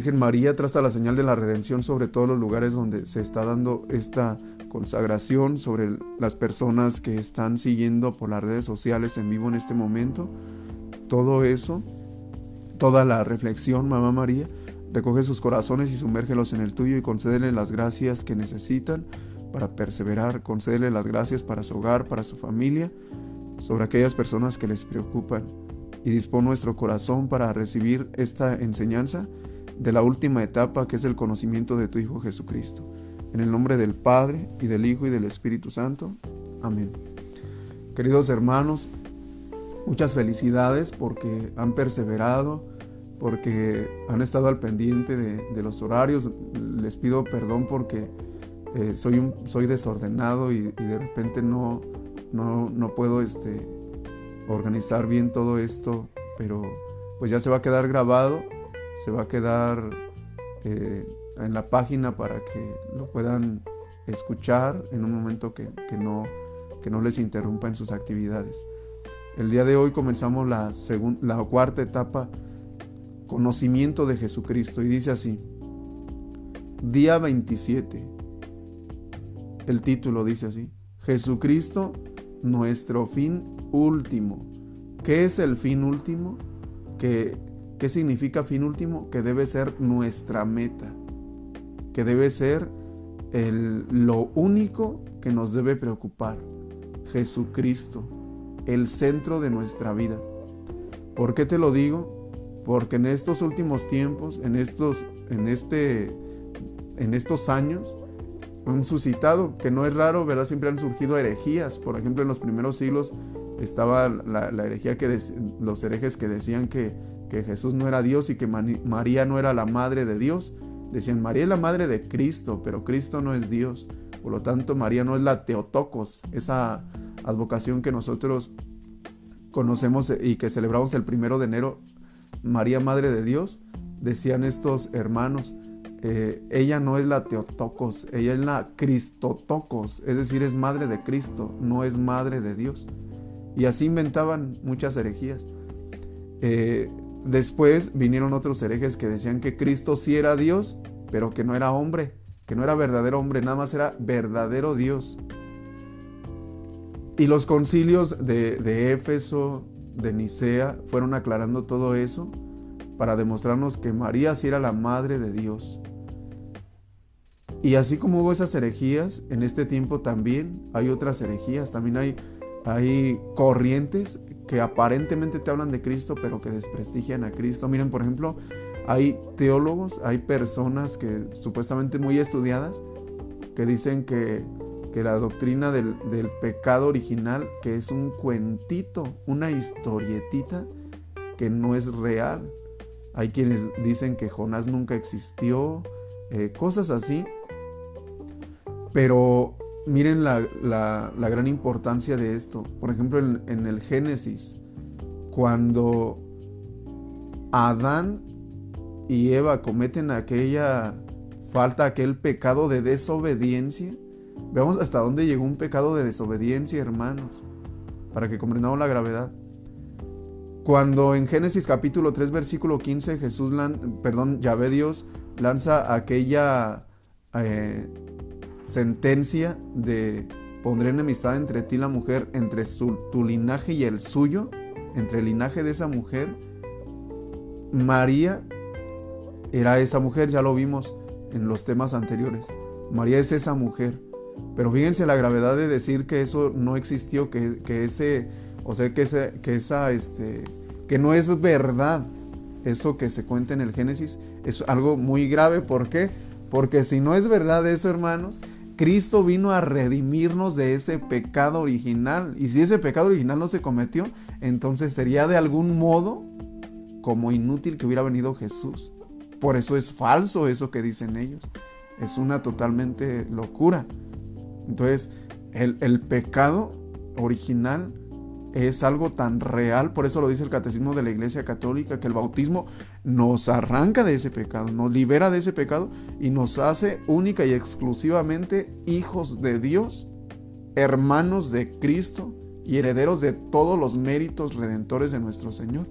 Virgen María traza la señal de la redención sobre todos los lugares donde se está dando esta consagración, sobre las personas que están siguiendo por las redes sociales en vivo en este momento. Todo eso, toda la reflexión, Mamá María, recoge sus corazones y sumérgelos en el tuyo y concédele las gracias que necesitan para perseverar, concédele las gracias para su hogar, para su familia, sobre aquellas personas que les preocupan. Y dispone nuestro corazón para recibir esta enseñanza de la última etapa que es el conocimiento de tu Hijo Jesucristo. En el nombre del Padre y del Hijo y del Espíritu Santo. Amén. Queridos hermanos, muchas felicidades porque han perseverado, porque han estado al pendiente de, los horarios. Les pido perdón porque eh, soy, soy desordenado y, de repente no, no, no puedo este, organizar bien todo esto, pero pues ya se va a quedar grabado, se va a quedar eh, en la página para que lo puedan escuchar en un momento que, no, que no les interrumpa en sus actividades. El día de hoy comenzamos la, la cuarta etapa, conocimiento de Jesucristo, y dice así, día 27, el título dice así, Jesucristo, nuestro fin último. ¿Qué es el fin último? ¿Qué, ¿Qué significa fin último? Que debe ser nuestra meta, que debe ser el, lo único que nos debe preocupar. Jesucristo, el centro de nuestra vida. ¿Por qué te lo digo? Porque en estos últimos tiempos, en estos, en este, en estos años, han suscitado, que no es raro, ¿verdad? Siempre han surgido herejías. Por ejemplo, en los primeros siglos estaba la, herejía que los herejes que decían que, que, Jesús no era Dios y que María no era la madre de Dios. Decían, María es la madre de Cristo, pero Cristo no es Dios. Por lo tanto, María no es la Teotocos, esa advocación que nosotros conocemos y que celebramos el primero de enero, María Madre de Dios, decían estos hermanos, eh, ella no es la Teotocos, ella es la Cristotocos, es decir, es madre de Cristo, no es madre de Dios. Y así inventaban muchas herejías. Eh, después vinieron otros herejes que decían que Cristo sí era Dios, pero que no era hombre, que no era verdadero hombre, nada más era verdadero Dios. Y los concilios de, Éfeso, de Nicea, fueron aclarando todo eso para demostrarnos que María sí era la madre de Dios. Y así como hubo esas herejías, en este tiempo también hay otras herejías, también hay hay corrientes que aparentemente te hablan de Cristo, pero que desprestigian a Cristo. Miren, por ejemplo, hay teólogos, hay personas que supuestamente muy estudiadas, que dicen que, la doctrina del, del, pecado original, que es un cuentito, una historietita, que no es real. Hay quienes dicen que Jonás nunca existió, eh, cosas así. Pero miren la, gran importancia de esto. Por ejemplo, en, el Génesis, cuando Adán y Eva cometen aquella falta, aquel pecado de desobediencia, veamos hasta dónde llegó un pecado de desobediencia, hermanos, para que comprendamos la gravedad. Cuando en Génesis capítulo 3 versículo 15 Jesús, perdón, Yahvé Dios lanza aquella eh, sentencia de pondré enemistad entre ti y la mujer, entre tu linaje y el suyo, entre el linaje de esa mujer. María era esa mujer, ya lo vimos en los temas anteriores. María es esa mujer. Pero fíjense la gravedad de decir que eso no existió, que, ese, o sea, que, ese, que esa, este, que no es verdad eso que se cuenta en el Génesis, es algo muy grave. ¿Por qué? Porque si no es verdad eso, hermanos, Cristo vino a redimirnos de ese pecado original. Y si ese pecado original no se cometió, entonces sería de algún modo como inútil que hubiera venido Jesús. Por eso es falso eso que dicen ellos. Es una totalmente locura. Entonces, el, el pecado original es algo tan real, por eso lo dice el catecismo de la Iglesia Católica, que el bautismo nos arranca de ese pecado, nos libera de ese pecado y nos hace única y exclusivamente hijos de Dios, hermanos de Cristo y herederos de todos los méritos redentores de nuestro Señor.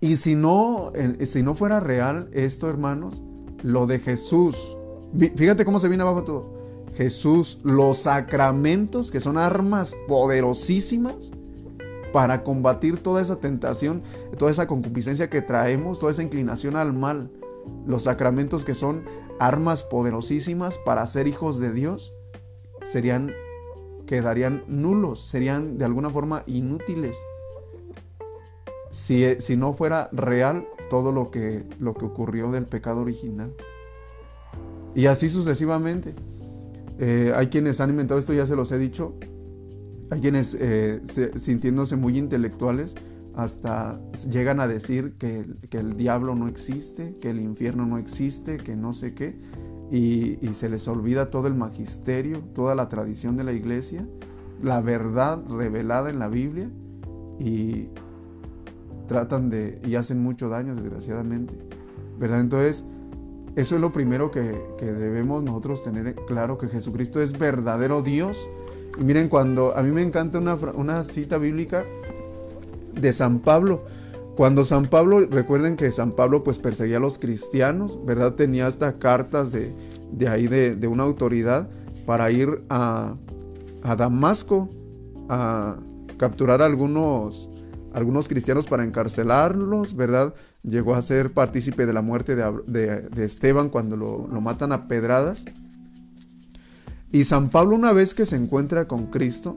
Y si no, si no fuera real esto, hermanos, lo de Jesús, fíjate cómo se viene abajo todo. Jesús, los sacramentos, que son armas poderosísimas para combatir toda esa tentación, toda esa concupiscencia que traemos, toda esa inclinación al mal. Los sacramentos que son armas poderosísimas para ser hijos de Dios, serían, quedarían nulos, serían de alguna forma inútiles. Si, si no fuera real todo lo que, lo que ocurrió del pecado original. Y así sucesivamente. Eh, hay quienes han inventado esto, ya se los he dicho. Hay quienes eh, sintiéndose muy intelectuales hasta llegan a decir que, el diablo no existe, que el infierno no existe, que no sé qué, y, se les olvida todo el magisterio, toda la tradición de la iglesia, la verdad revelada en la Biblia, y tratan de, y hacen mucho daño desgraciadamente, ¿verdad? Entonces, eso es lo primero que, debemos nosotros tener claro, que Jesucristo es verdadero Dios. Miren, cuando a mí me encanta una, una cita bíblica de San Pablo, cuando San Pablo, recuerden que San Pablo pues perseguía a los cristianos, ¿verdad? Tenía hasta cartas de, de ahí de, de, una autoridad para ir a, a Damasco a capturar a algunos algunos cristianos para encarcelarlos, ¿verdad? Llegó a ser partícipe de la muerte de, Esteban cuando lo, lo, matan a pedradas. Y San Pablo una vez que se encuentra con Cristo,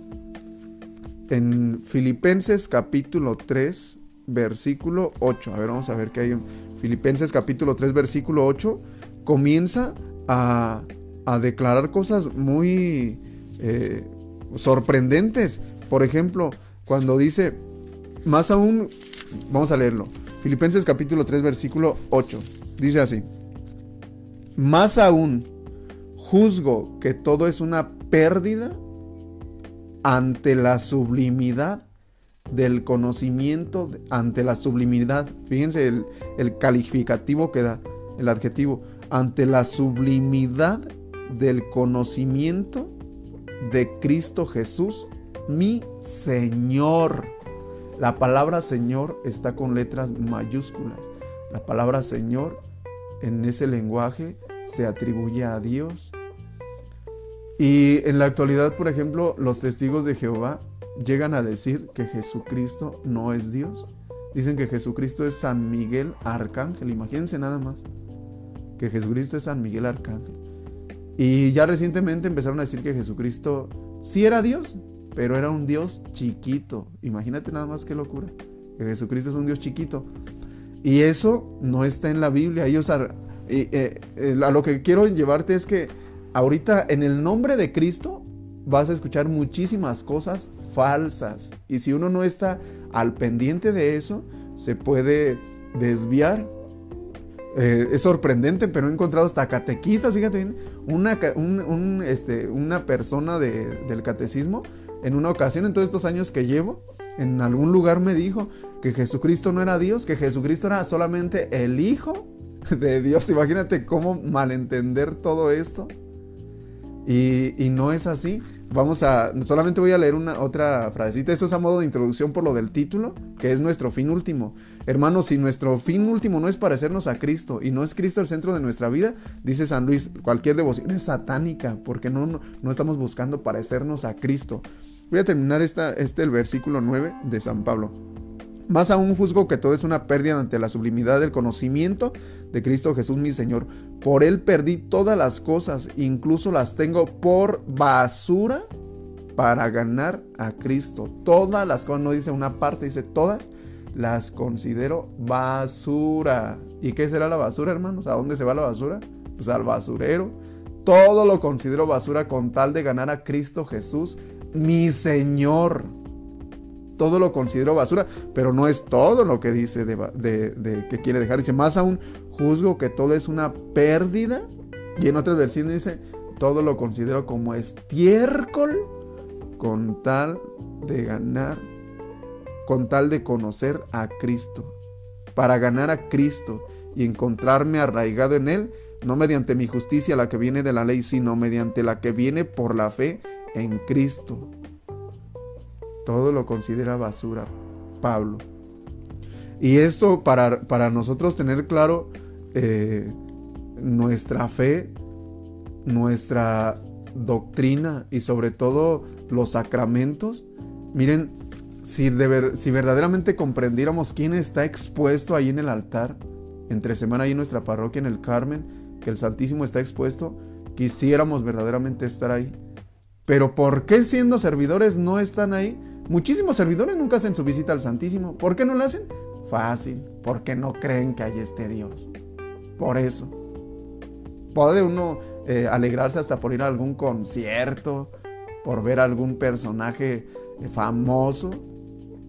en Filipenses capítulo 3, versículo 8, a ver, vamos a ver qué hay en Filipenses capítulo 3, versículo 8, comienza a, a declarar cosas muy eh, sorprendentes. Por ejemplo, cuando dice, más aún, vamos a leerlo. Filipenses capítulo 3, versículo 8. Dice así. Más aún, juzgo que todo es una pérdida ante la sublimidad del conocimiento, ante la sublimidad. Fíjense el, el calificativo que da, el adjetivo. Ante la sublimidad del conocimiento de Cristo Jesús, mi Señor la palabra Señor está con letras mayúsculas. La palabra Señor en ese lenguaje se atribuye a Dios. Y en la actualidad, por ejemplo, los testigos de Jehová llegan a decir que Jesucristo no es Dios. Dicen que Jesucristo es San Miguel Arcángel. Imagínense nada más. Que Jesucristo es San Miguel Arcángel. Y ya recientemente empezaron a decir que Jesucristo sí era Dios, pero era un Dios chiquito. Imagínate nada más qué locura. Que Jesucristo es un Dios chiquito. Y eso no está en la Biblia. Ellos a, eh, eh, a lo que quiero llevarte es que ahorita en el nombre de Cristo vas a escuchar muchísimas cosas falsas. Y si uno no está al pendiente de eso, se puede desviar. Eh, es sorprendente, pero he encontrado hasta catequistas, fíjate bien, una, este, una persona del catecismo en una ocasión en todos estos años que llevo, en algún lugar me dijo que Jesucristo no era Dios, que Jesucristo era solamente el Hijo de Dios. Imagínate cómo malentender todo esto. Y, no es así. Vamos a, solamente voy a leer una otra frasecita. Esto es a modo de introducción por lo del título, que es nuestro fin último. Hermanos, si nuestro fin último no es parecernos a Cristo y no es Cristo el centro de nuestra vida, dice San Luis, cualquier devoción es satánica, porque no, no, no estamos buscando parecernos a Cristo. Voy a terminar esta, este el versículo 9 de San Pablo. Más aún juzgo que todo es una pérdida ante la sublimidad del conocimiento de Cristo Jesús mi Señor. Por Él perdí todas las cosas, incluso las tengo por basura para ganar a Cristo. Todas las cosas, no dice una parte, dice todas, las considero basura. ¿Y qué será la basura, hermanos? ¿A dónde se va la basura? Pues al basurero. Todo lo considero basura con tal de ganar a Cristo Jesús mi Señor. Todo lo considero basura, pero no es todo lo que dice de, que quiere dejar. Dice, más aún juzgo que todo es una pérdida. Y en otras versiones dice, todo lo considero como estiércol con tal de ganar, con tal de conocer a Cristo. Para ganar a Cristo y encontrarme arraigado en Él, no mediante mi justicia la que viene de la ley, sino mediante la que viene por la fe en Cristo. Todo lo considera basura Pablo. Y esto para, para nosotros tener claro eh, nuestra fe, nuestra doctrina y sobre todo los sacramentos, miren, si, de si verdaderamente comprendiéramos quién está expuesto ahí en el altar, entre semana ahí en nuestra parroquia en el Carmen, que el Santísimo está expuesto, quisiéramos verdaderamente estar ahí. Pero ¿por qué siendo servidores no están ahí? Muchísimos servidores nunca hacen su visita al Santísimo. ¿Por qué no lo hacen? Fácil, porque no creen que hay este Dios. Por eso. Puede uno eh, alegrarse hasta por ir a algún concierto, por ver algún personaje eh, famoso,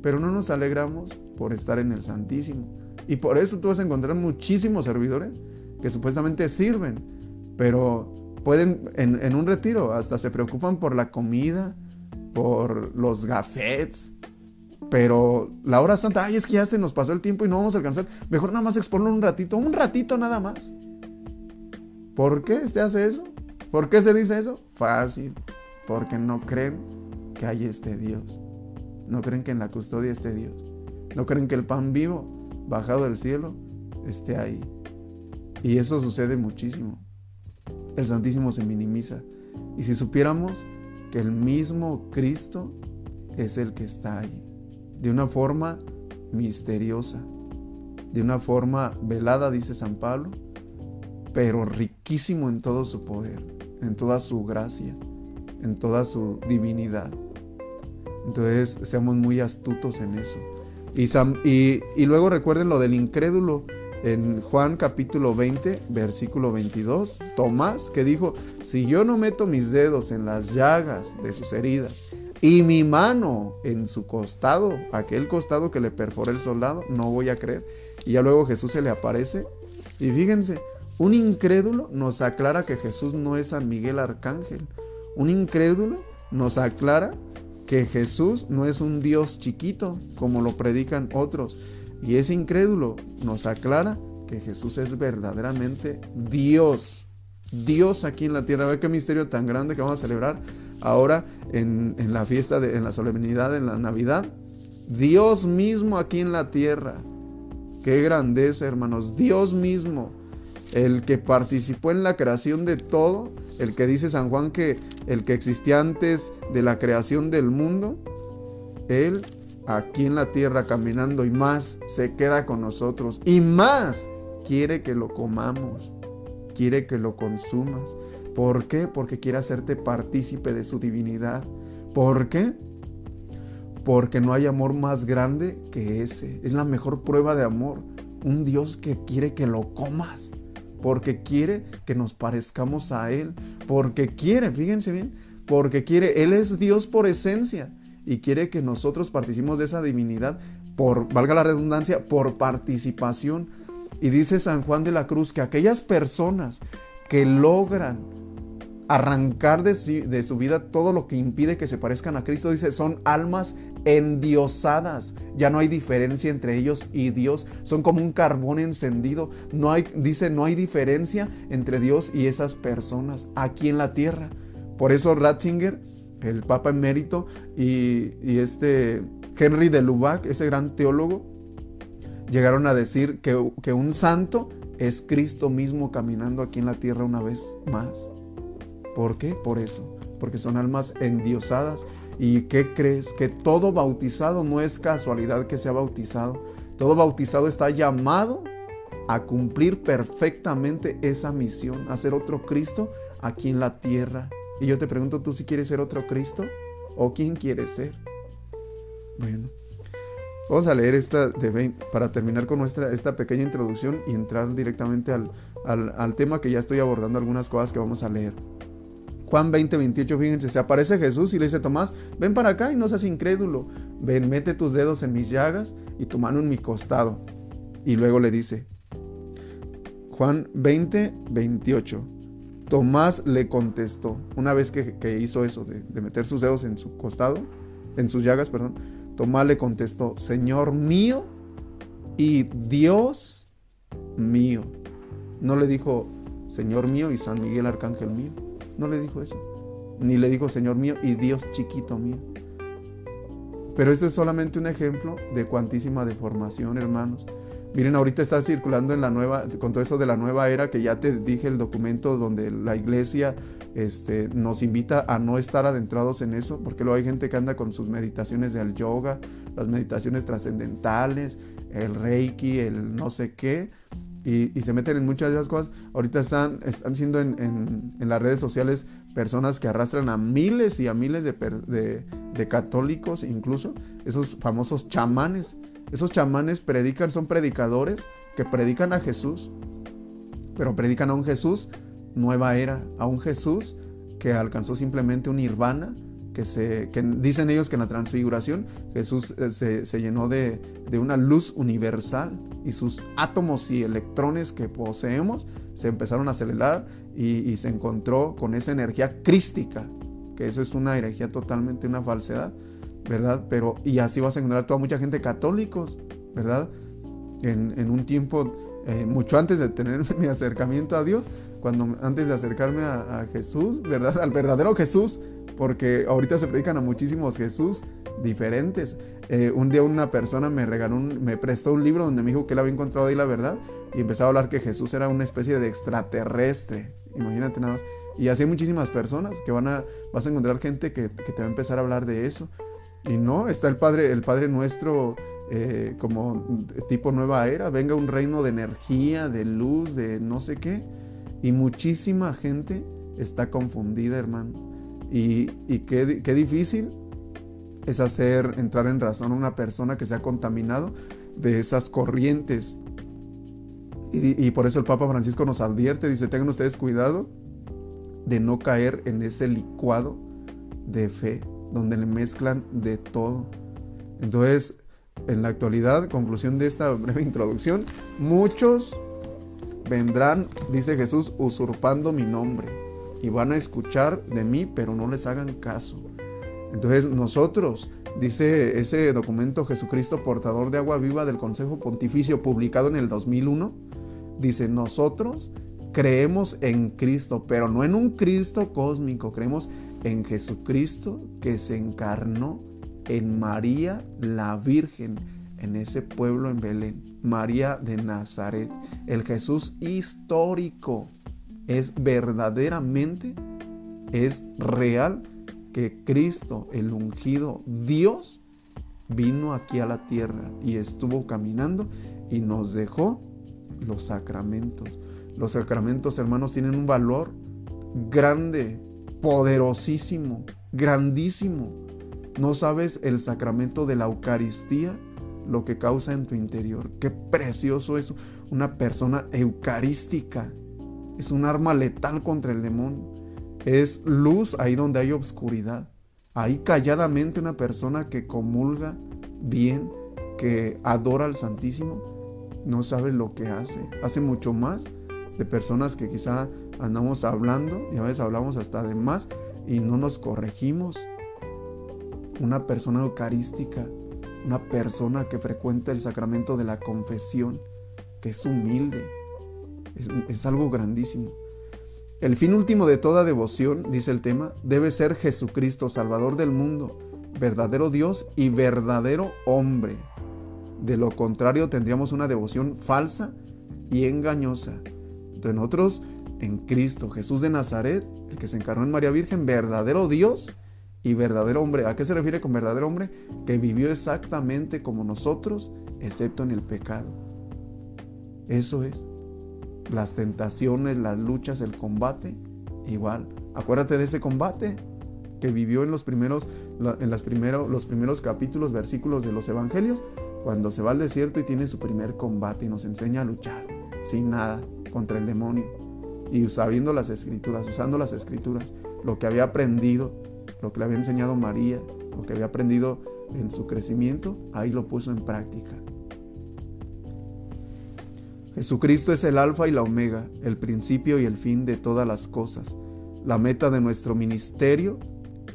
pero no nos alegramos por estar en el Santísimo. Y por eso tú vas a encontrar muchísimos servidores que supuestamente sirven, pero pueden en, en un retiro hasta se preocupan por la comida, por los gafets, pero la hora santa, ay, es que ya se nos pasó el tiempo y no vamos a alcanzar. Mejor nada más exponerlo un ratito, un ratito nada más. ¿Por qué se hace eso? ¿Por qué se dice eso? Fácil. Porque no creen que hay este Dios. No creen que en la custodia esté Dios. No creen que el pan vivo, bajado del cielo, esté ahí. Y eso sucede muchísimo. El Santísimo se minimiza. Y si supiéramos que el mismo Cristo es el que está ahí de una forma misteriosa, de una forma velada, dice San Pablo, pero riquísimo en todo su poder, en toda su gracia, en toda su divinidad. Entonces, seamos muy astutos en eso. Y, y, luego recuerden lo del incrédulo en Juan capítulo 20, versículo 22. Tomás que dijo, si yo no meto mis dedos en las llagas de sus heridas y mi mano en su costado, aquel costado que le perforó el soldado, no voy a creer. Y ya luego Jesús se le aparece. Y fíjense, un incrédulo nos aclara que Jesús no es San Miguel Arcángel. Un incrédulo nos aclara que Jesús no es un Dios chiquito, como lo predican otros. Y ese incrédulo nos aclara que Jesús es verdaderamente Dios. Dios aquí en la tierra. Ve qué misterio tan grande que vamos a celebrar ahora en, la fiesta, de, en la solemnidad, en la Navidad. Dios mismo aquí en la tierra. Qué grandeza, hermanos. Dios mismo, el que participó en la creación de todo, el que dice San Juan que el que existía antes de la creación del mundo, Él aquí en la tierra caminando y más se queda con nosotros y más quiere que lo comamos, quiere que lo consumas. ¿Por qué? Porque quiere hacerte partícipe de su divinidad. ¿Por qué? Porque no hay amor más grande que ese. Es la mejor prueba de amor. Un Dios que quiere que lo comas. Porque quiere que nos parezcamos a Él. Porque quiere, fíjense bien, porque quiere, Él es Dios por esencia. Y quiere que nosotros participemos de esa divinidad por, valga la redundancia, por participación. Y dice San Juan de la Cruz que aquellas personas que logran arrancar de su, vida todo lo que impide que se parezcan a Cristo. Dice, son almas endiosadas. Ya no hay diferencia entre ellos y Dios. Son como un carbón encendido. No hay, dice, no hay diferencia entre Dios y esas personas aquí en la tierra. Por eso Ratzinger, el Papa emérito, y, este Henry de Lubac, ese gran teólogo, llegaron a decir que, que un santo es Cristo mismo caminando aquí en la tierra una vez más. ¿Por qué? Por eso, porque son almas endiosadas. ¿Y qué crees? Que todo bautizado no es casualidad que sea bautizado. Todo bautizado está llamado a cumplir perfectamente esa misión, a ser otro Cristo aquí en la tierra. Y yo te pregunto, ¿tú si quieres ser otro Cristo? ¿O quién quieres ser? Bueno, vamos a leer esta de para terminar con nuestra esta pequeña introducción y entrar directamente al, al tema que ya estoy abordando, algunas cosas que vamos a leer. Juan 20, 28, fíjense, se aparece Jesús y le dice, Tomás, ven para acá y no seas incrédulo. Ven, mete tus dedos en mis llagas y tu mano en mi costado. Y luego le dice, Juan 20, 28. Tomás le contestó, una vez que, hizo eso de, de, meter sus dedos en su costado, en sus llagas, perdón, Tomás le contestó, Señor mío y Dios mío. No le dijo, Señor mío y San Miguel Arcángel mío. No le dijo eso. Ni le dijo Señor mío y Dios chiquito mío. Pero esto es solamente un ejemplo de cuantísima deformación, hermanos. Miren, ahorita está circulando en la nueva, con todo eso de la nueva era, que ya te dije el documento donde la iglesia este, nos invita a no estar adentrados en eso, porque luego hay gente que anda con sus meditaciones del yoga, las meditaciones trascendentales, el reiki, el no sé qué, y, se meten en muchas de esas cosas. Ahorita están, están siendo en, las redes sociales personas que arrastran a miles y a miles de, de católicos, incluso esos famosos chamanes esos chamanes predican, son predicadores que predican a Jesús, pero predican a un Jesús nueva era, a un Jesús que alcanzó simplemente un nirvana, que, se, que dicen ellos que en la transfiguración Jesús eh, se, llenó de, una luz universal y sus átomos y electrones que poseemos se empezaron a acelerar y, y se encontró con esa energía crística, que eso es una herejía totalmente, una falsedad. ¿Verdad? Pero, y así vas a encontrar toda mucha gente católicos, ¿verdad? En, un tiempo, eh, mucho antes de tener mi acercamiento a Dios, cuando antes de acercarme a, Jesús, ¿verdad? Al verdadero Jesús, porque ahorita se predican a muchísimos Jesús diferentes. Eh, un día una persona me regaló, me prestó un libro donde me dijo que él había encontrado ahí la verdad y empezó a hablar que Jesús era una especie de extraterrestre. Imagínate nada más. Y así hay muchísimas personas que van a, vas a encontrar gente que, que te va a empezar a hablar de eso. Y no, está el Padre, el Padre nuestro eh, como tipo nueva era, venga un reino de energía, de luz, de no sé qué. Y muchísima gente está confundida, hermano. Y, qué, difícil es hacer entrar en razón a una persona que se ha contaminado de esas corrientes. Y, y por eso el Papa Francisco nos advierte, dice, tengan ustedes cuidado de no caer en ese licuado de fe donde le mezclan de todo. Entonces, en la actualidad, conclusión de esta breve introducción, muchos vendrán, dice Jesús, usurpando mi nombre y van a escuchar de mí, pero no les hagan caso. Entonces nosotros, dice ese documento Jesucristo portador de agua viva del Consejo Pontificio publicado en el 2001, dice, nosotros creemos en Cristo, pero no en un Cristo cósmico, creemos en Jesucristo que se encarnó en María la Virgen, en ese pueblo en Belén, María de Nazaret. El Jesús histórico es verdaderamente, es real que Cristo, el ungido Dios, vino aquí a la tierra y estuvo caminando y nos dejó los sacramentos. Los sacramentos, hermanos, tienen un valor grande poderosísimo, grandísimo. No sabes el sacramento de la Eucaristía, lo que causa en tu interior. Qué precioso es una persona eucarística. Es un arma letal contra el demonio. Es luz ahí donde hay obscuridad. Ahí calladamente una persona que comulga bien, que adora al Santísimo, no sabe lo que hace. Hace mucho más de personas que quizá andamos hablando y a veces hablamos hasta de más y no nos corregimos. Una persona eucarística, una persona que frecuenta el sacramento de la confesión, que es humilde, es, es algo grandísimo. El fin último de toda devoción, dice el tema, debe ser Jesucristo, Salvador del mundo, verdadero Dios y verdadero hombre. De lo contrario tendríamos una devoción falsa y engañosa. De nosotros en Cristo Jesús de Nazaret, el que se encarnó en María Virgen, verdadero Dios y verdadero hombre. ¿A qué se refiere con verdadero hombre? Que vivió exactamente como nosotros, excepto en el pecado. Eso es. Las tentaciones, las luchas, el combate, igual. Acuérdate de ese combate que vivió en los primeros, en los primeros capítulos, versículos de los evangelios, cuando se va al desierto y tiene su primer combate y nos enseña a luchar sin nada contra el demonio y sabiendo las escrituras, usando las escrituras, lo que había aprendido, lo que le había enseñado María, lo que había aprendido en su crecimiento, ahí lo puso en práctica. Jesucristo es el alfa y la omega, el principio y el fin de todas las cosas. La meta de nuestro ministerio,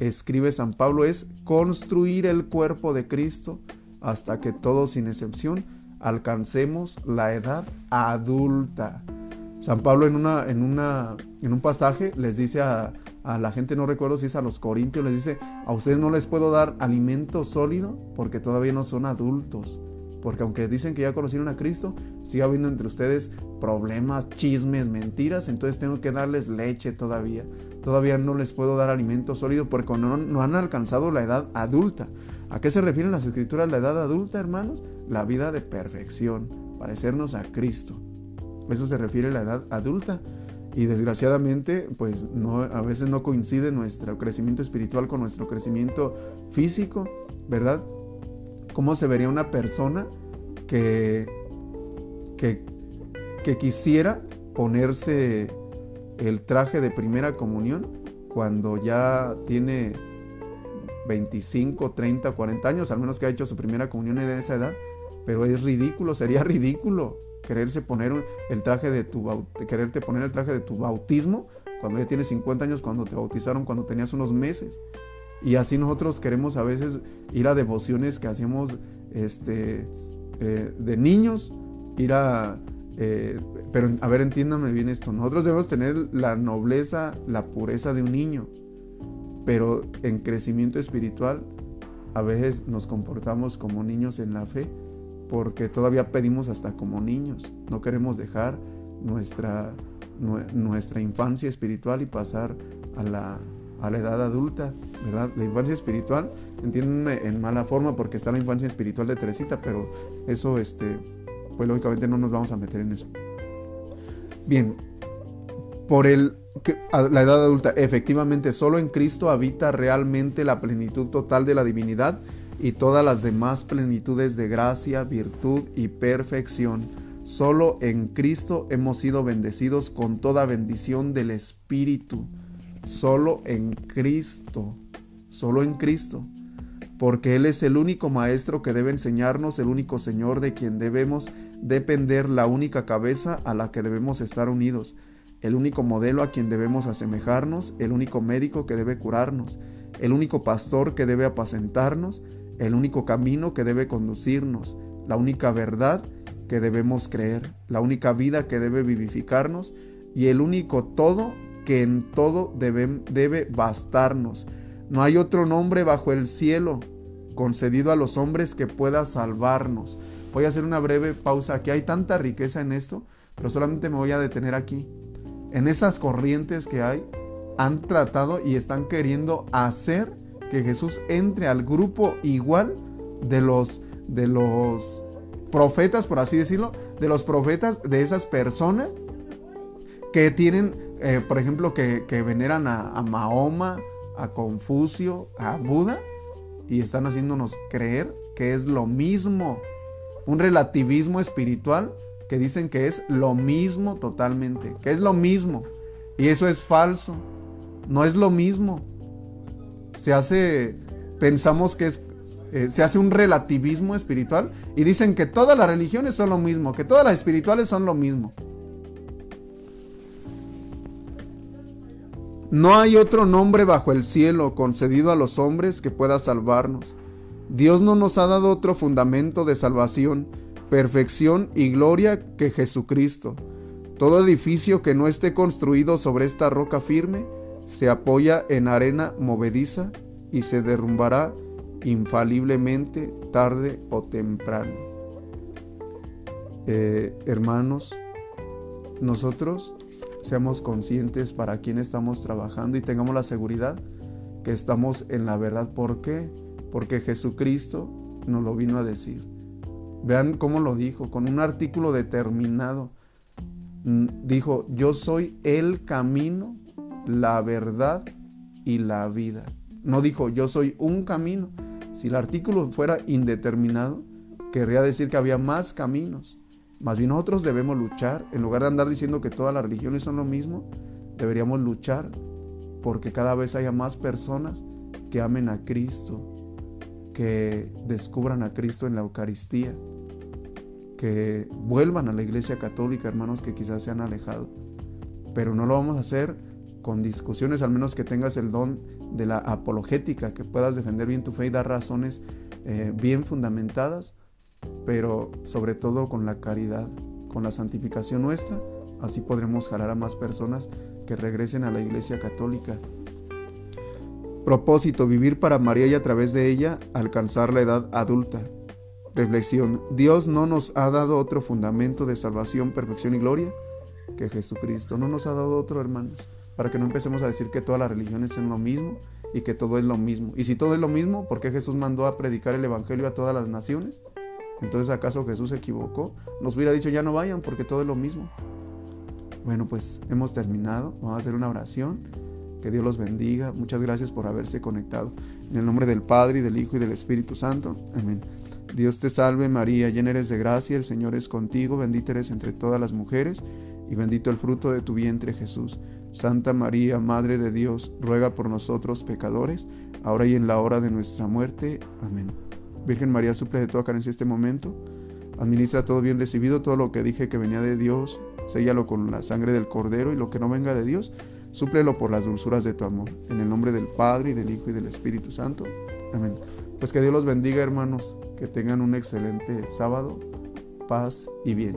escribe San Pablo, es construir el cuerpo de Cristo hasta que todos sin excepción alcancemos la edad adulta. San Pablo en, una, en, una, en un pasaje les dice a, a la gente, no recuerdo si es a los corintios, les dice, a ustedes no les puedo dar alimento sólido porque todavía no son adultos. Porque aunque dicen que ya conocieron a Cristo, sigue habiendo entre ustedes problemas, chismes, mentiras, entonces tengo que darles leche todavía. Todavía no les puedo dar alimento sólido porque no, no han alcanzado la edad adulta. ¿A qué se refieren las escrituras la edad adulta, hermanos? La vida de perfección, parecernos a Cristo. Eso se refiere a la edad adulta. Y desgraciadamente, pues no, a veces no coincide nuestro crecimiento espiritual con nuestro crecimiento físico, ¿verdad? ¿Cómo se vería una persona que, que, que quisiera ponerse el traje de primera comunión cuando ya tiene 25, 30, 40 años, al menos que ha hecho su primera comunión en esa edad, pero es ridículo, sería ridículo quererse poner el traje de tu quererte poner el traje de tu bautismo cuando ya tienes 50 años, cuando te bautizaron cuando tenías unos meses. Y así nosotros queremos a veces ir a devociones que hacemos este, eh, de niños, ir a... Eh, pero a ver, entiéndame bien esto. Nosotros debemos tener la nobleza, la pureza de un niño, pero en crecimiento espiritual a veces nos comportamos como niños en la fe porque todavía pedimos hasta como niños. No queremos dejar nuestra, nuestra infancia espiritual y pasar a la, a la edad adulta, ¿verdad? La infancia espiritual, entiéndanme en mala forma porque está la infancia espiritual de Teresita, pero eso, este, pues lógicamente no nos vamos a meter en eso. Bien, por el, la edad adulta, efectivamente, solo en Cristo habita realmente la plenitud total de la divinidad y todas las demás plenitudes de gracia, virtud y perfección. Solo en Cristo hemos sido bendecidos con toda bendición del Espíritu. Solo en Cristo. Solo en Cristo. Porque Él es el único Maestro que debe enseñarnos, el único Señor de quien debemos depender, la única cabeza a la que debemos estar unidos, el único modelo a quien debemos asemejarnos, el único médico que debe curarnos, el único pastor que debe apacentarnos, el único camino que debe conducirnos, la única verdad que debemos creer, la única vida que debe vivificarnos y el único todo que en todo debe, bastarnos. No hay otro nombre bajo el cielo concedido a los hombres que pueda salvarnos. Voy a hacer una breve pausa. Aquí hay tanta riqueza en esto, pero solamente me voy a detener aquí. En esas corrientes que hay, han tratado y están queriendo hacer que Jesús entre al grupo igual de los, de los profetas, por así decirlo, de los profetas, de esas personas que tienen, eh, por ejemplo, que, veneran a, Mahoma, a Confucio, a Buda, y están haciéndonos creer que es lo mismo, un relativismo espiritual que dicen que es lo mismo totalmente, que es lo mismo, y eso es falso, no es lo mismo se hace, pensamos que es, eh, se hace un relativismo espiritual y dicen que todas las religiones son lo mismo, que todas las espirituales son lo mismo. No hay otro nombre bajo el cielo concedido a los hombres que pueda salvarnos. Dios no nos ha dado otro fundamento de salvación, perfección y gloria que Jesucristo. Todo edificio que no esté construido sobre esta roca firme se apoya en arena movediza y se derrumbará infaliblemente tarde o temprano. Eh, hermanos, nosotros seamos conscientes para quién estamos trabajando y tengamos la seguridad que estamos en la verdad. ¿Por qué? Porque Jesucristo nos lo vino a decir. Vean cómo lo dijo, con un artículo determinado. Dijo, yo soy el camino, la verdad y la vida. No dijo yo soy un camino. Si el artículo fuera indeterminado, querría decir que había más caminos. Más bien nosotros debemos luchar, en lugar de andar diciendo que todas las religiones son lo mismo, deberíamos luchar porque cada vez haya más personas que amen a Cristo, que descubran a Cristo en la Eucaristía, que vuelvan a la Iglesia Católica, hermanos que quizás se han alejado. Pero no lo vamos a hacer con discusiones, al menos que tengas el don de la apologética, que puedas defender bien tu fe y dar razones eh, bien fundamentadas, pero sobre todo con la caridad, con la santificación nuestra, así podremos jalar a más personas que regresen a la Iglesia Católica Propósito, vivir para María y a través de ella alcanzar la edad adulta. Reflexión, Dios no nos ha dado otro fundamento de salvación, perfección y gloria que Jesucristo. No nos ha dado otro, hermanos, para que no empecemos a decir que todas las religiones son lo mismo y que todo es lo mismo. Y si todo es lo mismo, ¿por qué Jesús mandó a predicar el Evangelio a todas las naciones? Entonces, ¿acaso Jesús se equivocó? Nos hubiera dicho, ya no vayan porque todo es lo mismo. Bueno, pues hemos terminado. Vamos a hacer una oración. Que Dios los bendiga. Muchas gracias por haberse conectado. En el nombre del Padre, y del Hijo, y del Espíritu Santo. Amén. Dios te salve María, llena eres de gracia, el Señor es contigo, bendita eres entre todas las mujeres, y bendito el fruto de tu vientre Jesús. Santa María, Madre de Dios, ruega por nosotros pecadores, ahora y en la hora de nuestra muerte. Amén. Virgen María, suple de toda carencia este momento. Administra todo bien recibido, todo lo que dije que venía de Dios, séllalo con la sangre del Cordero y lo que no venga de Dios, súplelo por las dulzuras de tu amor. En el nombre del Padre y del Hijo y del Espíritu Santo. Amén. Pues que Dios los bendiga, hermanos, que tengan un excelente sábado, paz y bien.